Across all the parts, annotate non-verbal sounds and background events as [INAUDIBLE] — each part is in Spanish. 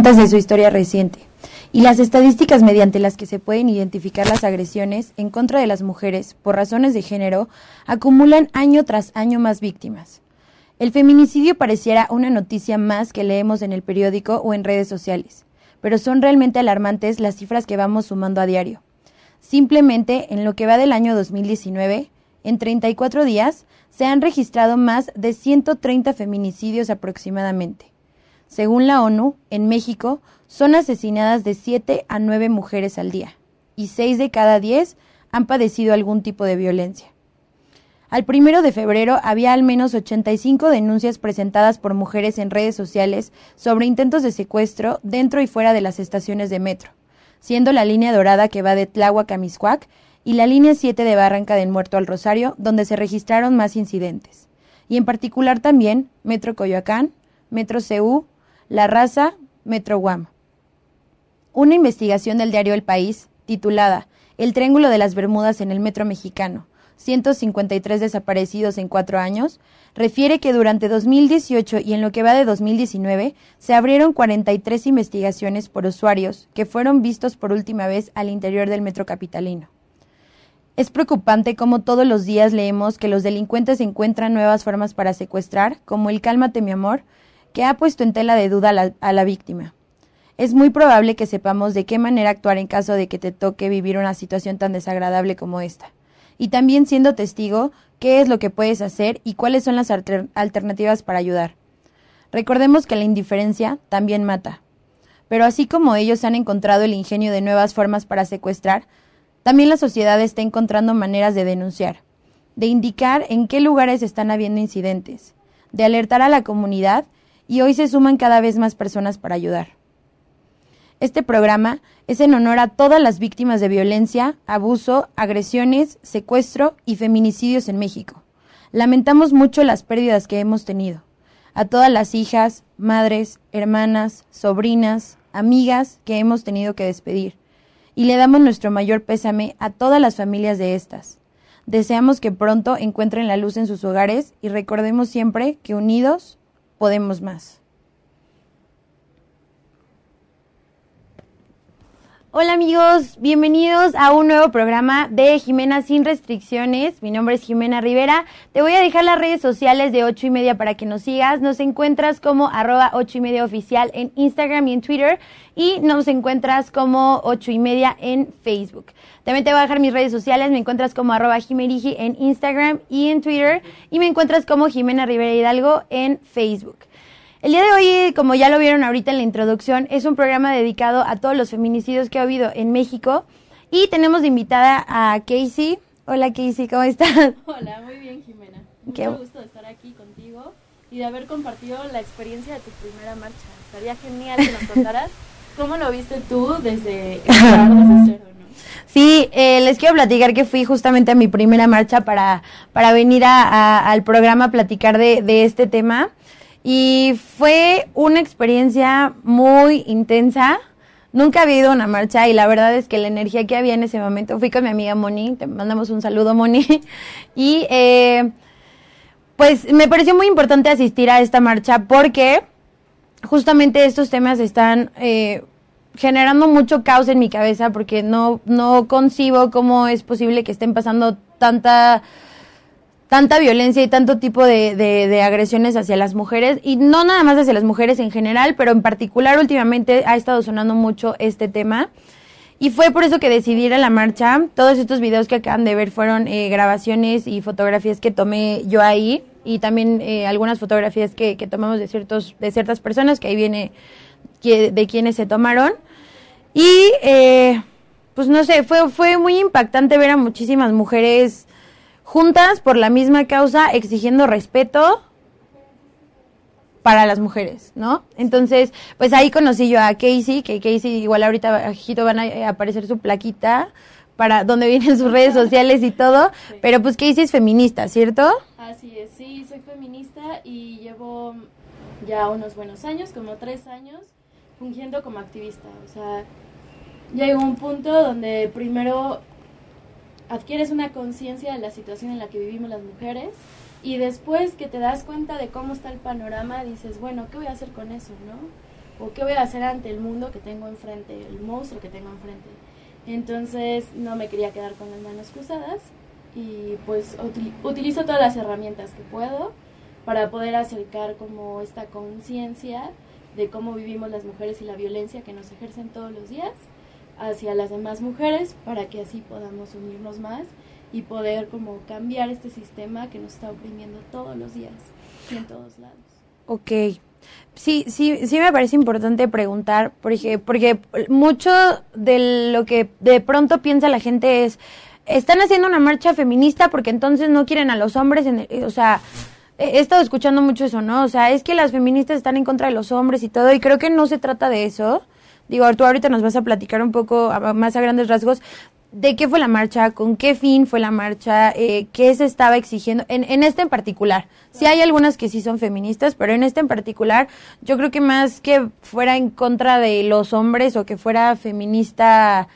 De su historia reciente y las estadísticas mediante las que se pueden identificar las agresiones en contra de las mujeres por razones de género acumulan año tras año más víctimas. El feminicidio pareciera una noticia más que leemos en el periódico o en redes sociales, pero son realmente alarmantes las cifras que vamos sumando a diario. Simplemente en lo que va del año 2019, en 34 días, se han registrado más de 130 feminicidios aproximadamente. Según la ONU, en México son asesinadas de 7 a 9 mujeres al día y 6 de cada 10 han padecido algún tipo de violencia. Al primero de febrero había al menos 85 denuncias presentadas por mujeres en redes sociales sobre intentos de secuestro dentro y fuera de las estaciones de metro, siendo la línea dorada que va de Tláhuac a Miscuac y la línea 7 de Barranca del Muerto al Rosario, donde se registraron más incidentes. Y en particular también Metro Coyoacán, Metro CU, la raza Metro Guam. Una investigación del diario El País, titulada El Triángulo de las Bermudas en el Metro Mexicano, 153 desaparecidos en cuatro años, refiere que durante 2018 y en lo que va de 2019 se abrieron 43 investigaciones por usuarios que fueron vistos por última vez al interior del metro capitalino. Es preocupante cómo todos los días leemos que los delincuentes encuentran nuevas formas para secuestrar, como el cálmate mi amor, que ha puesto en tela de duda a la, víctima. Es muy probable que sepamos de qué manera actuar en caso de que te toque vivir una situación tan desagradable como esta. Y también siendo testigo, qué es lo que puedes hacer y cuáles son las alternativas para ayudar. Recordemos que la indiferencia también mata. Pero así como ellos han encontrado el ingenio de nuevas formas para secuestrar, también la sociedad está encontrando maneras de denunciar, de indicar en qué lugares están habiendo incidentes, de alertar a la comunidad y hoy se suman cada vez más personas para ayudar. Este programa es en honor a todas las víctimas de violencia, abuso, agresiones, secuestro y feminicidios en México. Lamentamos mucho las pérdidas que hemos tenido. A todas las hijas, madres, hermanas, sobrinas, amigas que hemos tenido que despedir. Y le damos nuestro mayor pésame a todas las familias de estas. Deseamos que pronto encuentren la luz en sus hogares y recordemos siempre que unidos podemos más. Hola amigos, bienvenidos a un nuevo programa de Jimena sin restricciones. Mi nombre es Jimena Rivera. Te voy a dejar las redes sociales de ocho y media para que nos sigas. Nos encuentras como arroba ocho y media oficial en Instagram y en Twitter y nos encuentras como ocho y media en Facebook. También te voy a dejar mis redes sociales. Me encuentras como arroba Jimerigi en Instagram y en Twitter. Y me encuentras como Jimena Rivera Hidalgo en Facebook. El día de hoy, como ya lo vieron ahorita en la introducción, es un programa dedicado a todos los feminicidios que ha habido en México. Y tenemos de invitada a Casey. Hola Casey, ¿cómo estás? [LAUGHS] Hola, muy bien Jimena. Mucho gusto de estar aquí contigo y de haber compartido la experiencia de tu primera marcha. Estaría genial que nos contaras [LAUGHS] cómo lo viste tú desde, desde [LAUGHS] cero. Sí, eh, les quiero platicar que fui justamente a mi primera marcha para, para venir a, al programa a platicar de, de este tema. Y fue una experiencia muy intensa. Nunca había ido a una marcha y la verdad es que la energía que había en ese momento, fui con mi amiga Moni, te mandamos un saludo Moni, [LAUGHS] y eh, pues me pareció muy importante asistir a esta marcha porque justamente estos temas están eh, generando mucho caos en mi cabeza porque no, no concibo cómo es posible que estén pasando tanta tanta violencia y tanto tipo de, de, agresiones hacia las mujeres, y no nada más hacia las mujeres en general, pero en particular últimamente ha estado sonando mucho este tema. Y fue por eso que decidí ir a la marcha. Todos estos videos que acaban de ver fueron eh, grabaciones y fotografías que tomé yo ahí y también eh, algunas fotografías que, que, tomamos de, ciertos, de ciertas personas, que ahí viene de quienes se tomaron. Y eh, pues no sé, fue, fue muy impactante ver a muchísimas mujeres juntas por la misma causa, exigiendo respeto para las mujeres, ¿no? Entonces, pues ahí conocí yo a Casey, que Casey igual ahorita bajito van a aparecer su plaquita para donde [LAUGHS] vienen sus redes sociales y todo, pero pues Casey es feminista, ¿cierto? Así es, sí, soy feminista y llevo ya unos buenos años, como tres años, fungiendo como activista. O sea, llegó un punto donde primero adquieres una conciencia de la situación en la que vivimos las mujeres y después que te das cuenta de cómo está el panorama, dices, bueno, ¿qué voy a hacer con eso, no? ¿O qué voy a hacer ante el mundo que tengo enfrente, el monstruo que tengo enfrente? Entonces no me quería quedar con las manos cruzadas y pues utilizo todas las herramientas que puedo para poder acercar como esta conciencia de cómo vivimos las mujeres y la violencia que nos ejercen todos los días hacia las demás mujeres para que así podamos unirnos más y poder como cambiar este sistema que nos está oprimiendo todos los días y en todos lados. Ok. Sí, sí, sí me parece importante preguntar, porque, porque mucho de lo que de pronto piensa la gente es, están haciendo una marcha feminista porque entonces no quieren a los hombres, en o sea, he estado escuchando mucho eso, ¿no? O sea, es que las feministas están en contra de los hombres y todo, y creo que no se trata de eso. Digo, tú ahorita nos vas a platicar un poco más a grandes rasgos de qué fue la marcha, con qué fin fue la marcha, eh, qué se estaba exigiendo, en, en este en particular. Sí hay algunas que sí son feministas, pero en este en particular yo creo que más que fuera en contra de los hombres o que fuera feminista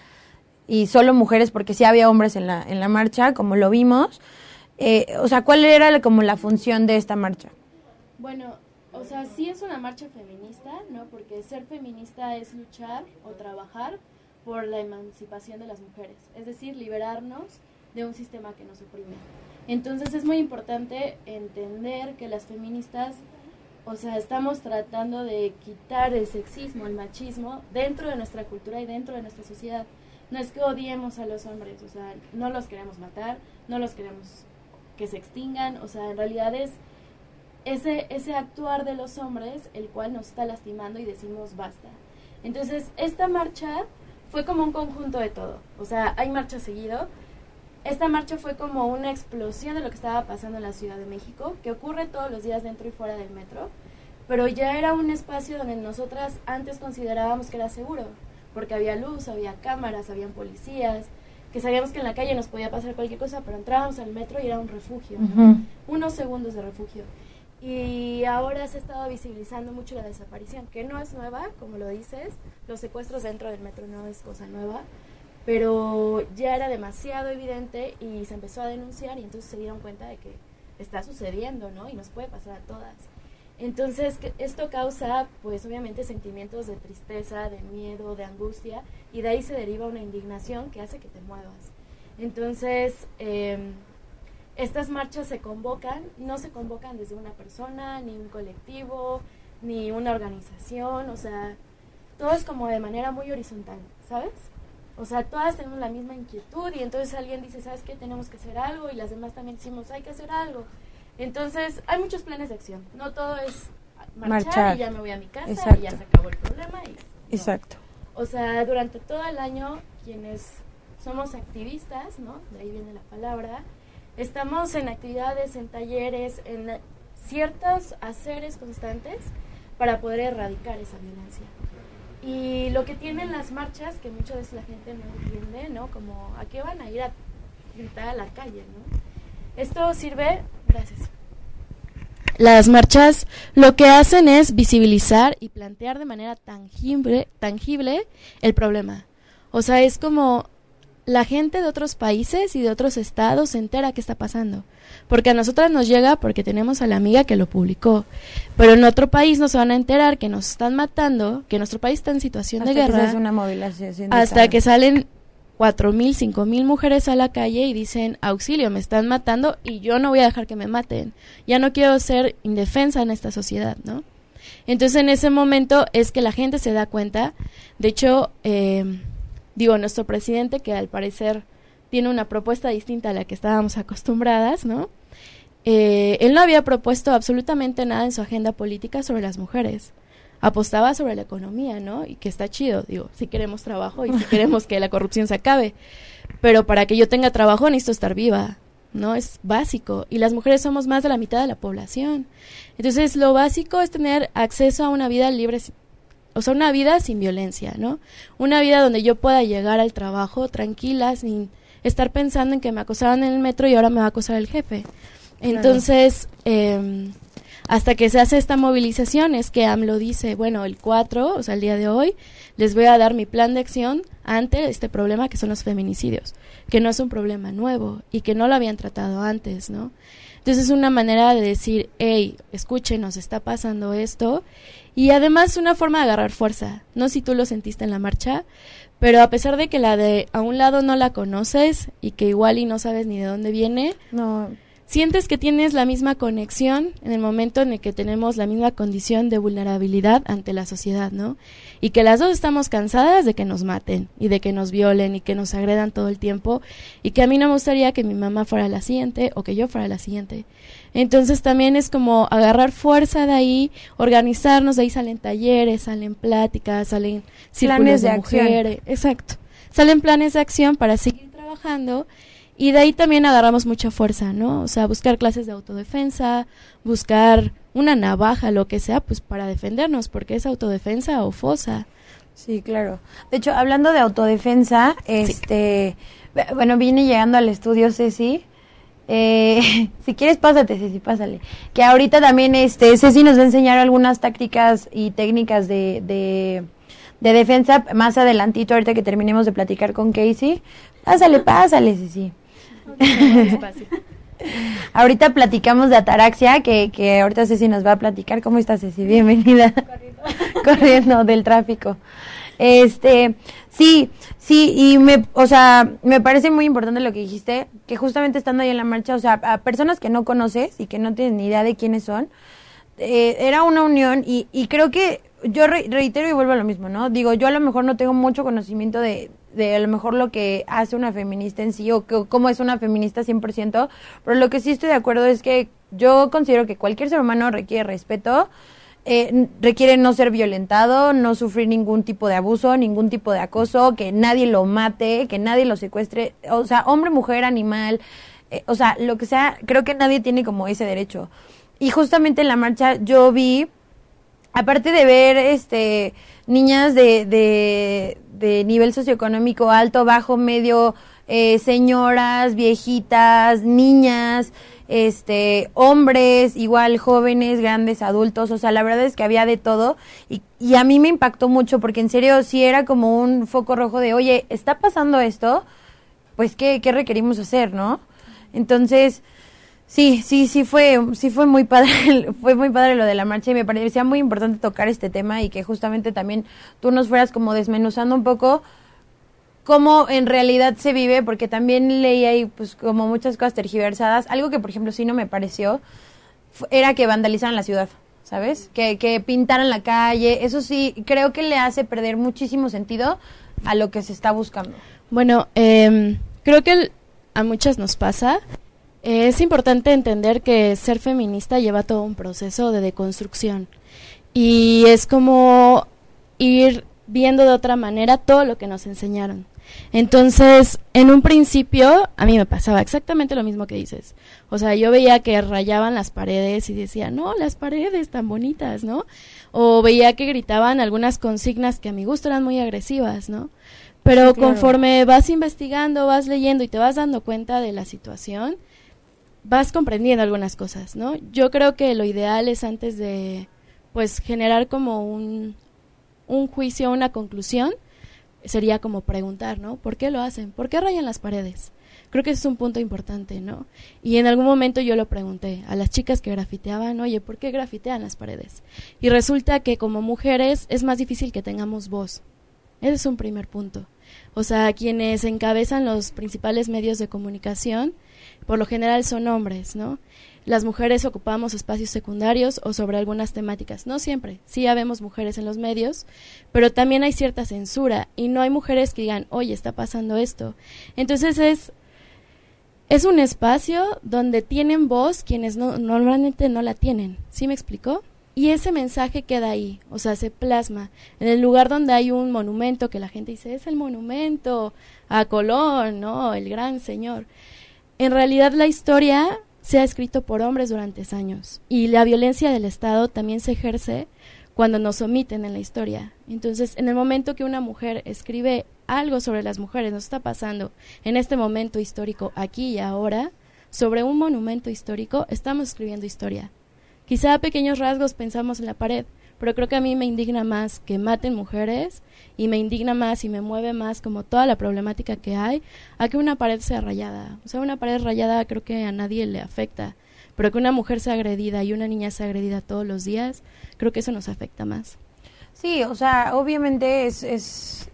y solo mujeres, porque sí había hombres en la, en la marcha, como lo vimos. Eh, o sea, ¿cuál era como la función de esta marcha? Bueno, o sea, sí es una marcha feminista, ¿no? Porque ser feminista es luchar o trabajar por la emancipación de las mujeres, es decir, liberarnos de un sistema que nos oprime. Entonces es muy importante entender que las feministas, o sea, estamos tratando de quitar el sexismo, el machismo dentro de nuestra cultura y dentro de nuestra sociedad. No es que odiemos a los hombres, o sea, no los queremos matar, no los queremos que se extingan, o sea, en realidad es ese, ese actuar de los hombres el cual nos está lastimando y decimos basta. Entonces, esta marcha fue como un conjunto de todo. O sea, hay marcha seguido. Esta marcha fue como una explosión de lo que estaba pasando en la Ciudad de México, que ocurre todos los días dentro y fuera del metro, pero ya era un espacio donde nosotras antes considerábamos que era seguro, porque había luz, había cámaras, habían policías, que sabíamos que en la calle nos podía pasar cualquier cosa, pero entrábamos al metro y era un refugio, unos segundos de refugio. Y ahora se ha estado visibilizando mucho la desaparición, que no es nueva, como lo dices, los secuestros dentro del metro no es cosa nueva, pero ya era demasiado evidente y se empezó a denunciar y entonces se dieron cuenta de que está sucediendo, ¿no? Y nos puede pasar a todas. Entonces, esto causa, pues obviamente, sentimientos de tristeza, de miedo, de angustia, y de ahí se deriva una indignación que hace que te muevas. Entonces, eh, estas marchas se convocan, no se convocan desde una persona, ni un colectivo, ni una organización, o sea, todo es como de manera muy horizontal, ¿sabes? O sea, todas tenemos la misma inquietud y entonces alguien dice, ¿sabes qué? Tenemos que hacer algo y las demás también decimos, hay que hacer algo. Entonces, hay muchos planes de acción. No todo es marchar, y ya me voy a mi casa y ya se acabó el problema. Y, Exacto. O sea, durante todo el año, quienes somos activistas, ¿no? De ahí viene la palabra, Estamos en actividades, en talleres, en ciertos haceres constantes para poder erradicar esa violencia. Y lo que tienen las marchas, que muchas veces la gente no entiende, ¿no? Como, ¿a qué van a ir a gritar a la calle, no? Esto sirve, gracias. las marchas lo que hacen es visibilizar y plantear de manera tangible, tangible el problema. O sea, es como la gente de otros países y de otros estados se entera qué está pasando. Porque a nosotras nos llega porque tenemos a la amiga que lo publicó. Pero en otro país nos van a enterar que nos están matando, que nuestro país está en situación de guerra. hasta que salen cuatro mil, cinco mil mujeres a la calle y dicen auxilio, me están matando y yo no voy a dejar que me maten. Ya no quiero ser indefensa en esta sociedad, ¿no? Entonces en ese momento es que la gente se da cuenta. De hecho, eh, digo, nuestro presidente, que al parecer tiene una propuesta distinta a la que estábamos acostumbradas, ¿no? Eh, él no había propuesto absolutamente nada en su agenda política sobre las mujeres. Apostaba sobre la economía, ¿no? Y que está chido, digo, si queremos trabajo y si [LAUGHS] queremos que la corrupción se acabe. Pero para que yo tenga trabajo necesito estar viva, ¿no? Es básico. Y las mujeres somos más de la mitad de la población. Entonces, lo básico es tener acceso a una vida libre o sea, una vida sin violencia, ¿no? Una vida donde yo pueda llegar al trabajo tranquila, sin estar pensando en que me acosaban en el metro y ahora me va a acosar el jefe. Entonces, eh, hasta que se hace esta movilización es que AMLO dice, bueno, el 4, o sea, el día de hoy, les voy a dar mi plan de acción ante este problema que son los feminicidios, que no es un problema nuevo y que no lo habían tratado antes, ¿no? Entonces es una manera de decir, hey, escuchen, nos está pasando esto y además una forma de agarrar fuerza. No si tú lo sentiste en la marcha, pero a pesar de que la de a un lado no la conoces y que igual y no sabes ni de dónde viene, no sientes que tienes la misma conexión en el momento en el que tenemos la misma condición de vulnerabilidad ante la sociedad, ¿no? Y que las dos estamos cansadas de que nos maten y de que nos violen y que nos agredan todo el tiempo y que a mí no me gustaría que mi mamá fuera la siguiente o que yo fuera la siguiente. Entonces también es como agarrar fuerza de ahí, organizarnos, de ahí salen talleres, salen pláticas, salen círculos de, de mujeres, exacto. Salen planes de acción para seguir trabajando y de ahí también agarramos mucha fuerza, ¿no? O sea, buscar clases de autodefensa, buscar una navaja, lo que sea, pues para defendernos, porque es autodefensa o fosa. Sí, claro. De hecho, hablando de autodefensa, este, bueno, viene llegando al estudio Ceci. Eh, [LAUGHS] si quieres, pásate, Ceci, pásale. Que ahorita también, este, Ceci nos va a enseñar algunas tácticas y técnicas de, de, de defensa más adelantito, ahorita que terminemos de platicar con Casey. Pásale, pásale, Ceci. [LAUGHS] ahorita platicamos de ataraxia, que, que ahorita Ceci nos va a platicar. ¿Cómo estás, Ceci? Bienvenida. [LAUGHS] Corriendo. del tráfico. Este, sí, sí, y me, o sea, me parece muy importante lo que dijiste, que justamente estando ahí en la marcha, o sea, a personas que no conoces y que no tienes ni idea de quiénes son, eh, era una unión y, y creo que yo reitero y vuelvo a lo mismo, ¿no? Digo, yo a lo mejor no tengo mucho conocimiento de, de a lo mejor lo que hace una feminista en sí o cómo es una feminista 100%, pero lo que sí estoy de acuerdo es que yo considero que cualquier ser humano requiere respeto, eh, requiere no ser violentado, no sufrir ningún tipo de abuso, ningún tipo de acoso, que nadie lo mate, que nadie lo secuestre, o sea, hombre, mujer, animal, eh, o sea, lo que sea, creo que nadie tiene como ese derecho. Y justamente en la marcha yo vi, aparte de ver este niñas de, de, de nivel socioeconómico alto, bajo, medio, eh, señoras, viejitas, niñas, este, hombres, igual jóvenes, grandes, adultos, o sea, la verdad es que había de todo y, y a mí me impactó mucho porque en serio sí era como un foco rojo de, oye, ¿está pasando esto? Pues, ¿qué, qué requerimos hacer, no? Entonces, Sí, sí, sí fue, sí fue muy padre, [LAUGHS] fue muy padre lo de la marcha y me parecía muy importante tocar este tema y que justamente también tú nos fueras como desmenuzando un poco cómo en realidad se vive, porque también leí ahí pues como muchas cosas tergiversadas. Algo que por ejemplo sí no me pareció era que vandalizaran la ciudad, ¿sabes? Que, que pintaran la calle. Eso sí, creo que le hace perder muchísimo sentido a lo que se está buscando. Bueno, eh, creo que a muchas nos pasa es importante entender que ser feminista lleva todo un proceso de deconstrucción y es como ir viendo de otra manera todo lo que nos enseñaron. Entonces, en un principio, a mí me pasaba exactamente lo mismo que dices. O sea, yo veía que rayaban las paredes y decía, no, las paredes tan bonitas, ¿no? O veía que gritaban algunas consignas que a mi gusto eran muy agresivas, ¿no? Pero conforme vas investigando, vas leyendo y te vas dando cuenta de la situación, vas comprendiendo algunas cosas, ¿no? Yo creo que lo ideal es antes de, pues, generar como un, un juicio, una conclusión, sería como preguntar, ¿no? ¿Por qué lo hacen? ¿Por qué rayan las paredes? Creo que ese es un punto importante, ¿no? Y en algún momento yo lo pregunté a las chicas que grafiteaban, oye, ¿por qué grafitean las paredes? Y resulta que como mujeres es más difícil que tengamos voz. Ese es un primer punto. O sea, quienes encabezan los principales medios de comunicación, por lo general son hombres, ¿no? Las mujeres ocupamos espacios secundarios o sobre algunas temáticas. No siempre, sí habemos mujeres en los medios, pero también hay cierta censura y no hay mujeres que digan, oye, está pasando esto. Entonces es es un espacio donde tienen voz quienes no, normalmente no la tienen. ¿Sí me explicó? Y ese mensaje queda ahí, o sea, se plasma en el lugar donde hay un monumento que la gente dice, es el monumento a Colón, ¿no? El gran señor. En realidad la historia se ha escrito por hombres durante años y la violencia del Estado también se ejerce cuando nos omiten en la historia. Entonces, en el momento que una mujer escribe algo sobre las mujeres, nos está pasando en este momento histórico, aquí y ahora, sobre un monumento histórico, estamos escribiendo historia. Quizá a pequeños rasgos pensamos en la pared, pero creo que a mí me indigna más que maten mujeres y me indigna más y me mueve más como toda la problemática que hay a que una pared sea rayada. O sea, una pared rayada creo que a nadie le afecta pero que una mujer sea agredida y una niña sea agredida todos los días, creo que eso nos afecta más. Sí, o sea, obviamente es, es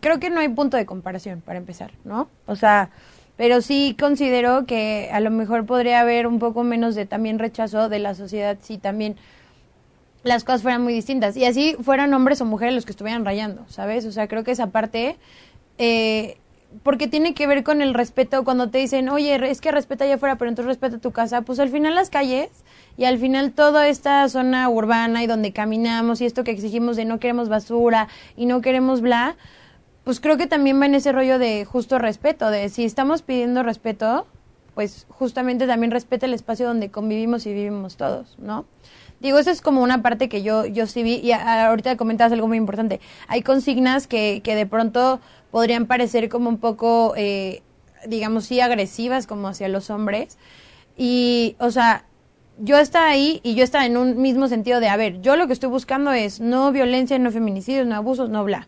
creo que no hay punto de comparación para empezar, ¿no? O sea, pero sí considero que a lo mejor podría haber un poco menos de también rechazo de la sociedad si también las cosas fueran muy distintas y así fueran hombres o mujeres los que estuvieran rayando, ¿sabes? O sea, creo que esa parte eh, porque tiene que ver con el respeto cuando te dicen, oye, es que respeta allá afuera, pero entonces respeta tu casa, pues al final las calles y al final toda esta zona urbana y donde caminamos y esto que exigimos de no queremos basura y no queremos bla, pues creo que también va en ese rollo de justo respeto, de si estamos pidiendo respeto, pues justamente también respeta el espacio donde convivimos y vivimos todos, ¿no? Digo, eso es como una parte que yo, yo sí vi, y ahorita comentabas algo muy importante. Hay consignas que, que de pronto podrían parecer como un poco, eh, digamos, sí agresivas como hacia los hombres. Y, o sea, yo estaba ahí y yo estaba en un mismo sentido de, a ver, yo lo que estoy buscando es no violencia, no feminicidios, no abusos, no bla.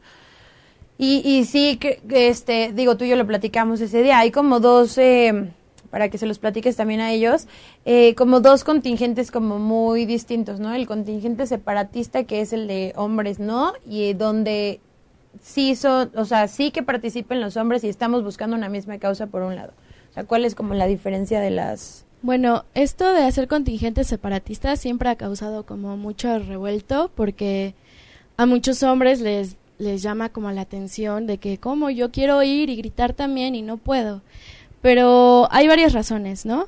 Y, y sí, que, este, digo, tú y yo lo platicamos ese día, hay como dos, eh, para que se los platiques también a ellos, eh, como dos contingentes como muy distintos, ¿no? El contingente separatista que es el de hombres, ¿no? Y donde sí son, o sea, sí que participen los hombres y estamos buscando una misma causa por un lado. O sea, ¿cuál es como la diferencia de las bueno, esto de hacer contingentes separatistas siempre ha causado como mucho revuelto porque a muchos hombres les les llama como la atención de que como yo quiero ir y gritar también y no puedo. Pero hay varias razones, ¿no?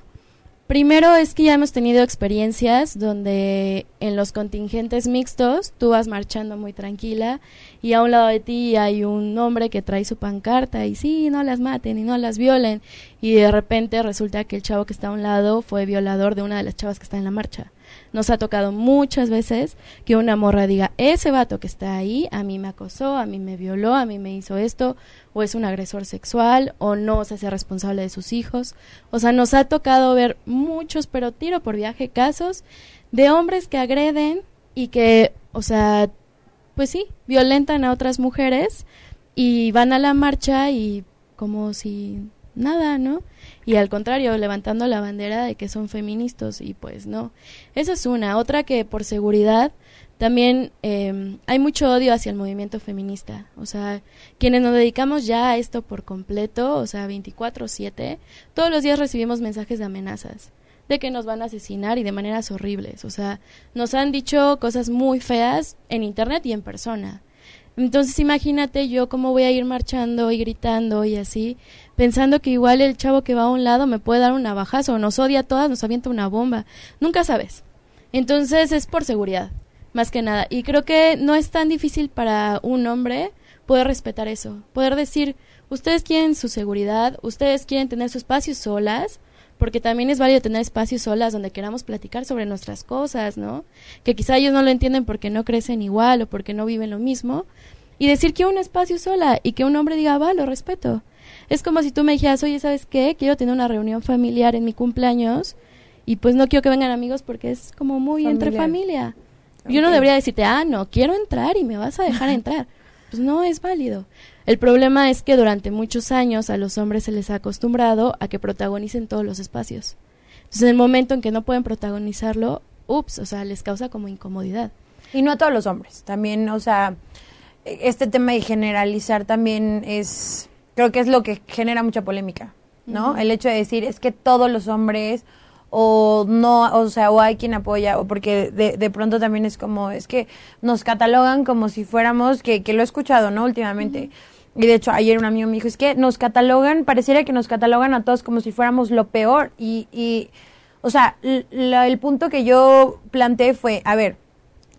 Primero es que ya hemos tenido experiencias donde en los contingentes mixtos tú vas marchando muy tranquila y a un lado de ti hay un hombre que trae su pancarta y sí, no las maten y no las violen y de repente resulta que el chavo que está a un lado fue violador de una de las chavas que está en la marcha. Nos ha tocado muchas veces que una morra diga, ese vato que está ahí a mí me acosó, a mí me violó, a mí me hizo esto, o es un agresor sexual, o no se hace responsable de sus hijos. O sea, nos ha tocado ver muchos, pero tiro por viaje, casos de hombres que agreden y que, o sea, pues sí, violentan a otras mujeres y van a la marcha y como si nada, ¿no? Y al contrario, levantando la bandera de que son feministas y pues no. Esa es una. Otra que por seguridad también eh, hay mucho odio hacia el movimiento feminista. O sea, quienes nos dedicamos ya a esto por completo, o sea, 24/7, todos los días recibimos mensajes de amenazas de que nos van a asesinar y de maneras horribles. O sea, nos han dicho cosas muy feas en internet y en persona. Entonces imagínate yo cómo voy a ir marchando y gritando y así, pensando que igual el chavo que va a un lado me puede dar una bajazo, o nos odia a todas, nos avienta una bomba. Nunca sabes. Entonces es por seguridad, más que nada. Y creo que no es tan difícil para un hombre poder respetar eso, poder decir, ustedes quieren su seguridad, ustedes quieren tener su espacio solas, porque también es válido tener espacios solas donde queramos platicar sobre nuestras cosas, ¿no? Que quizá ellos no lo entienden porque no crecen igual o porque no viven lo mismo, y decir que un espacio sola y que un hombre diga, va, lo respeto. Es como si tú me dijeras, oye, ¿sabes qué? Quiero tener una reunión familiar en mi cumpleaños y pues no quiero que vengan amigos porque es como muy entre familia. Yo no debería decirte, ah, no, quiero entrar y me vas a dejar entrar. Pues no es válido. El problema es que durante muchos años a los hombres se les ha acostumbrado a que protagonicen todos los espacios. Entonces, en el momento en que no pueden protagonizarlo, ups, o sea, les causa como incomodidad. Y no a todos los hombres, también, o sea, este tema de generalizar también es, creo que es lo que genera mucha polémica, ¿no? El hecho de decir, es que todos los hombres o no, o sea, o hay quien apoya, o porque de, de pronto también es como, es que nos catalogan como si fuéramos, que, que lo he escuchado, ¿no? Últimamente. Y de hecho, ayer un amigo me dijo, es que nos catalogan, pareciera que nos catalogan a todos como si fuéramos lo peor. Y, y o sea, el punto que yo planteé fue, a ver,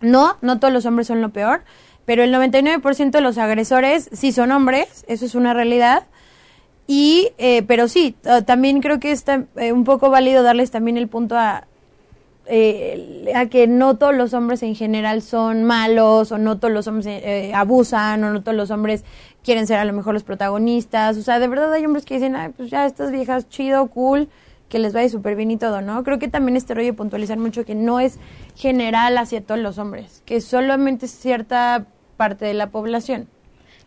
no, no todos los hombres son lo peor, pero el 99% de los agresores sí son hombres, eso es una realidad. Y, eh, pero sí, también creo que es eh, un poco válido darles también el punto a, eh, a que no todos los hombres en general son malos, o no todos los hombres eh, abusan, o no todos los hombres quieren ser a lo mejor los protagonistas. O sea, de verdad hay hombres que dicen, Ay, pues ya estas viejas, chido, cool, que les vaya súper bien y todo, ¿no? Creo que también este rollo puntualizar mucho que no es general hacia todos los hombres, que solamente es cierta parte de la población.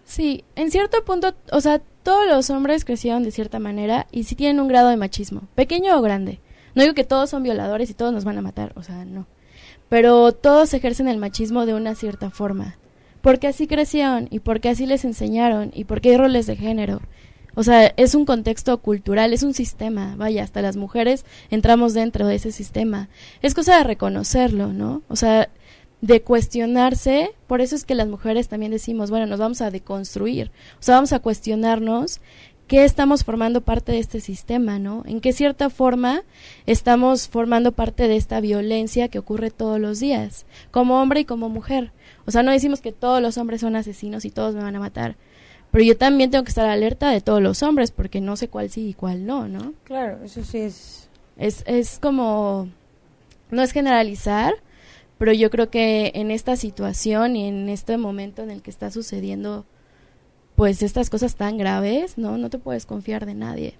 Sí, en cierto punto, o sea, todos los hombres crecieron de cierta manera y sí tienen un grado de machismo, pequeño o grande. No digo que todos son violadores y todos nos van a matar, o sea, no. Pero todos ejercen el machismo de una cierta forma. Porque así crecieron y porque así les enseñaron y porque hay roles de género. O sea, es un contexto cultural, es un sistema, vaya, hasta las mujeres entramos dentro de ese sistema. Es cosa de reconocerlo, ¿no? O sea, de cuestionarse, por eso es que las mujeres también decimos, bueno, nos vamos a deconstruir, o sea, vamos a cuestionarnos qué estamos formando parte de este sistema, ¿no? En qué cierta forma estamos formando parte de esta violencia que ocurre todos los días, como hombre y como mujer. O sea, no decimos que todos los hombres son asesinos y todos me van a matar, pero yo también tengo que estar alerta de todos los hombres porque no sé cuál sí y cuál no, ¿no? Claro, eso sí es... Es, es como... No es generalizar, pero yo creo que en esta situación y en este momento en el que está sucediendo pues estas cosas tan graves, ¿no? No te puedes confiar de nadie,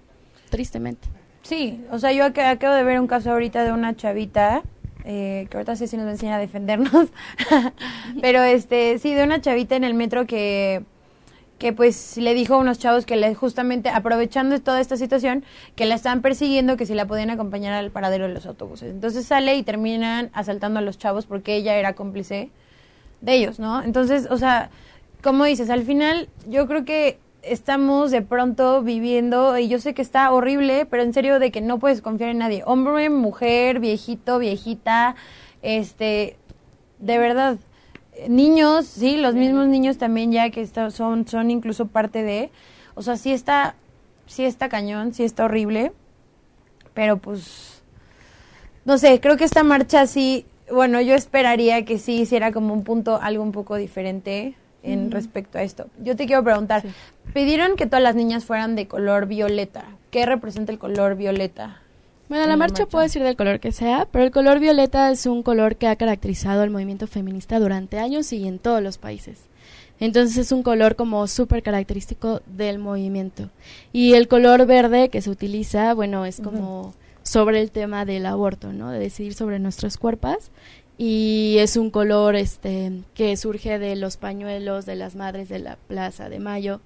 tristemente. Sí, o sea, yo acabo de ver un caso ahorita de una chavita, eh, que ahorita sí nos va a enseñar a defendernos, [LAUGHS] pero este, sí, de una chavita en el metro que que pues le dijo a unos chavos que le justamente aprovechando toda esta situación que la estaban persiguiendo que si la podían acompañar al paradero de los autobuses. Entonces sale y terminan asaltando a los chavos porque ella era cómplice de ellos, ¿no? Entonces, o sea, como dices, al final yo creo que estamos de pronto viviendo, y yo sé que está horrible, pero en serio de que no puedes confiar en nadie. Hombre, mujer, viejito, viejita, este, de verdad. Niños, sí, los mismos niños también ya que son, son incluso parte de, o sea, sí está, sí está cañón, sí está horrible, pero pues, no sé, creo que esta marcha sí, bueno, yo esperaría que sí hiciera como un punto, algo un poco diferente, en respecto a esto. Yo te quiero preguntar, pidieron que todas las niñas fueran de color violeta. ¿Qué representa el color violeta? Bueno, la, marcha, puede ser del color que sea, pero el color violeta es un color que ha caracterizado al movimiento feminista durante años y en todos los países. Entonces es un color como súper característico del movimiento. Y el color verde que se utiliza, bueno, es como sobre el tema del aborto, ¿no? De decidir sobre nuestros cuerpos y es un color este que surge de los pañuelos de las madres de la Plaza de Mayo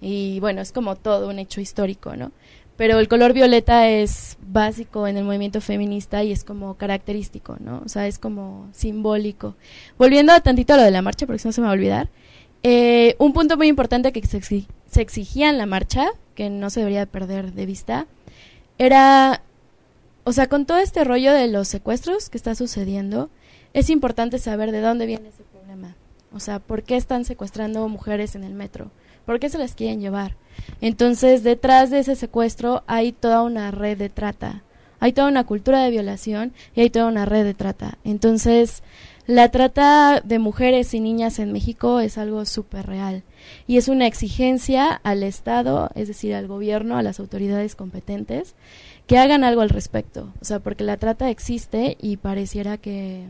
y bueno, es como todo un hecho histórico, ¿no? Pero el color violeta es básico en el movimiento feminista y es como característico, ¿no? O sea, es como simbólico. Volviendo a tantito a lo de la marcha, porque si no se me va a olvidar, eh, un punto muy importante que se, exigía en la marcha, que no se debería perder de vista, era, o sea, con todo este rollo de los secuestros que está sucediendo, es importante saber de dónde viene ese problema. O sea, ¿por qué están secuestrando mujeres en el metro? ¿Por qué se las quieren llevar? Entonces, detrás de ese secuestro hay toda una red de trata. Hay toda una cultura de violación y hay toda una red de trata. Entonces, la trata de mujeres y niñas en México es algo súper real y es una exigencia al Estado, es decir, al gobierno, a las autoridades competentes, que hagan algo al respecto. O sea, porque la trata existe y pareciera que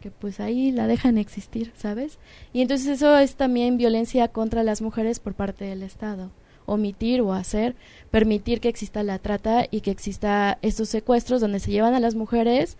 que pues ahí la dejan existir, ¿sabes? Y entonces eso es también violencia contra las mujeres por parte del Estado omitir o hacer, permitir que exista la trata y que exista estos secuestros donde se llevan a las mujeres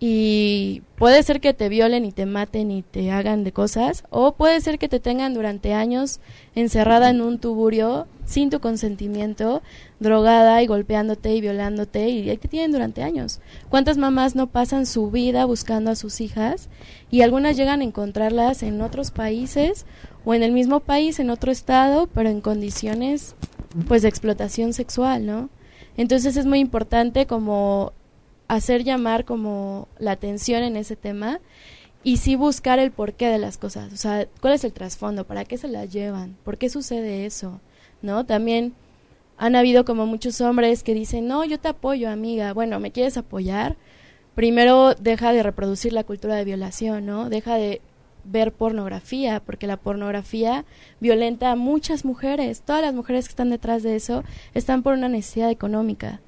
y puede ser que te violen y te maten y te hagan de cosas, o puede ser que te tengan durante años encerrada en un tuburio sin tu consentimiento, drogada y golpeándote y violándote y ahí te tienen durante años. ¿Cuántas mamás no pasan su vida buscando a sus hijas y algunas llegan a encontrarlas en otros países o en el mismo país, en otro estado, pero en condiciones pues de explotación sexual, ¿no? Entonces es muy importante como hacer llamar como la atención en ese tema y sí buscar el porqué de las cosas, o sea, cuál es el trasfondo, para qué se las llevan, por qué sucede eso, ¿no? También han habido como muchos hombres que dicen, no, yo te apoyo, amiga, bueno, ¿me quieres apoyar? Primero deja de reproducir la cultura de violación, ¿no? Deja de ver pornografía, porque la pornografía violenta a muchas mujeres, todas las mujeres que están detrás de eso están por una necesidad económica